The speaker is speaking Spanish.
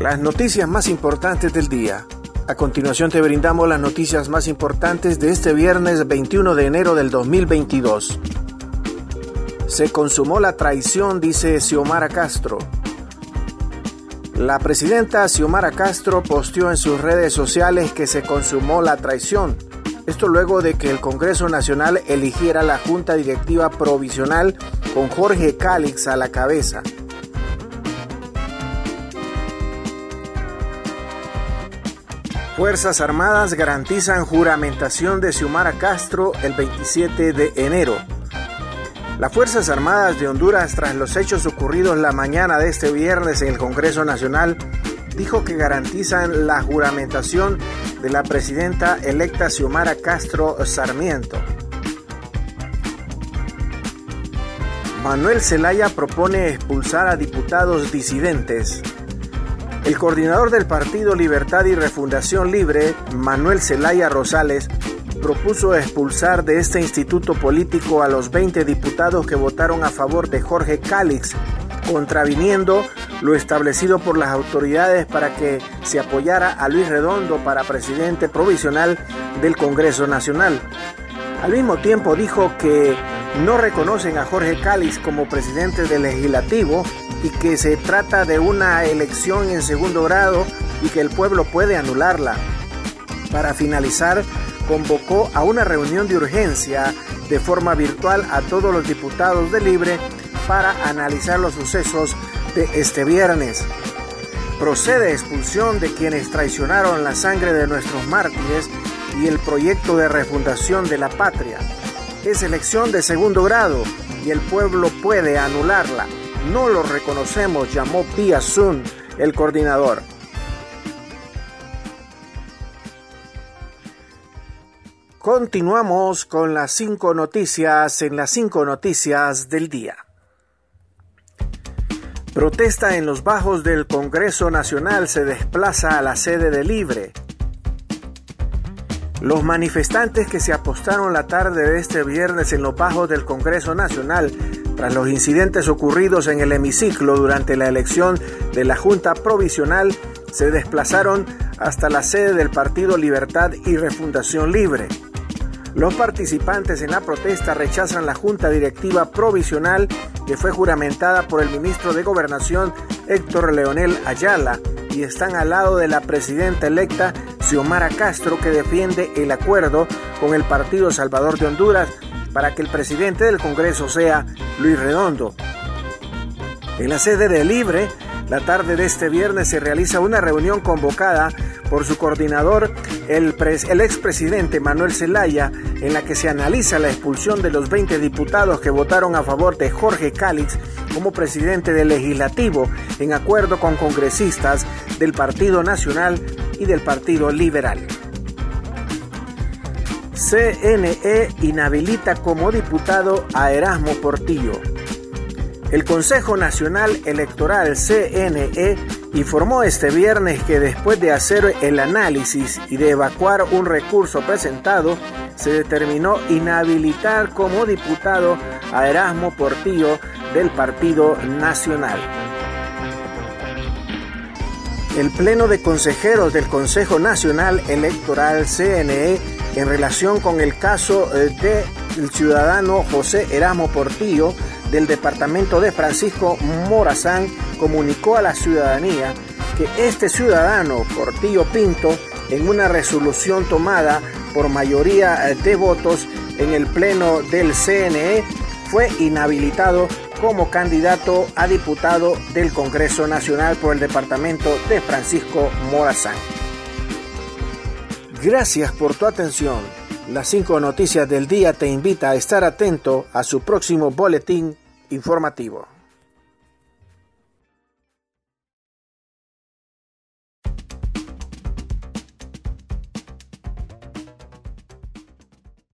Las noticias más importantes del día. A continuación te brindamos las noticias más importantes de este viernes 21 de enero del 2022. Se consumó la traición, dice Xiomara Castro. La presidenta Xiomara Castro posteó en sus redes sociales que se consumó la traición. Esto luego de que el Congreso Nacional eligiera la Junta Directiva Provisional con Jorge Cálix a la cabeza. Fuerzas Armadas garantizan juramentación de Xiomara Castro el 27 de enero. Las Fuerzas Armadas de Honduras, tras los hechos ocurridos la mañana de este viernes en el Congreso Nacional, dijo que garantizan la juramentación de la presidenta electa Xiomara Castro Sarmiento. Manuel Zelaya propone expulsar a diputados disidentes. El coordinador del Partido Libertad y Refundación Libre, Manuel Zelaya Rosales, propuso expulsar de este instituto político a los 20 diputados que votaron a favor de Jorge Cálix, contraviniendo lo establecido por las autoridades para que se apoyara a Luis Redondo para presidente provisional del Congreso Nacional. Al mismo tiempo dijo que no reconocen a Jorge Cálix como presidente del legislativo y que se trata de una elección en segundo grado y que el pueblo puede anularla. Para finalizar, convocó a una reunión de urgencia de forma virtual a todos los diputados de Libre para analizar los sucesos de este viernes. Procede expulsión de quienes traicionaron la sangre de nuestros mártires y el proyecto de refundación de la patria. Es elección de segundo grado y el pueblo puede anularla. No lo reconocemos, llamó Pia Sun, el coordinador. Continuamos con las cinco noticias en las cinco noticias del día. Protesta en los bajos del Congreso Nacional se desplaza a la sede de Libre. Los manifestantes que se apostaron la tarde de este viernes en los bajos del Congreso Nacional tras los incidentes ocurridos en el hemiciclo durante la elección de la Junta Provisional se desplazaron hasta la sede del Partido Libertad y Refundación Libre. Los participantes en la protesta rechazan la Junta Directiva Provisional que fue juramentada por el ministro de Gobernación Héctor Leonel Ayala y están al lado de la presidenta electa Xiomara Castro que defiende el acuerdo con el Partido Salvador de Honduras para que el presidente del Congreso sea Luis Redondo. En la sede de Libre, la tarde de este viernes se realiza una reunión convocada por su coordinador, el, el expresidente Manuel Zelaya, en la que se analiza la expulsión de los 20 diputados que votaron a favor de Jorge Cálix como presidente del legislativo, en acuerdo con congresistas del Partido Nacional y del Partido Liberal. CNE inhabilita como diputado a Erasmo Portillo. El Consejo Nacional Electoral CNE informó este viernes que después de hacer el análisis y de evacuar un recurso presentado, se determinó inhabilitar como diputado a Erasmo Portillo del Partido Nacional. El Pleno de Consejeros del Consejo Nacional Electoral CNE en relación con el caso eh, del ciudadano José Erasmo Portillo del departamento de Francisco Morazán comunicó a la ciudadanía que este ciudadano, Portillo Pinto, en una resolución tomada por mayoría de votos en el pleno del CNE, fue inhabilitado como candidato a diputado del Congreso Nacional por el departamento de Francisco Morazán. Gracias por tu atención. Las cinco noticias del día te invita a estar atento a su próximo boletín informativo.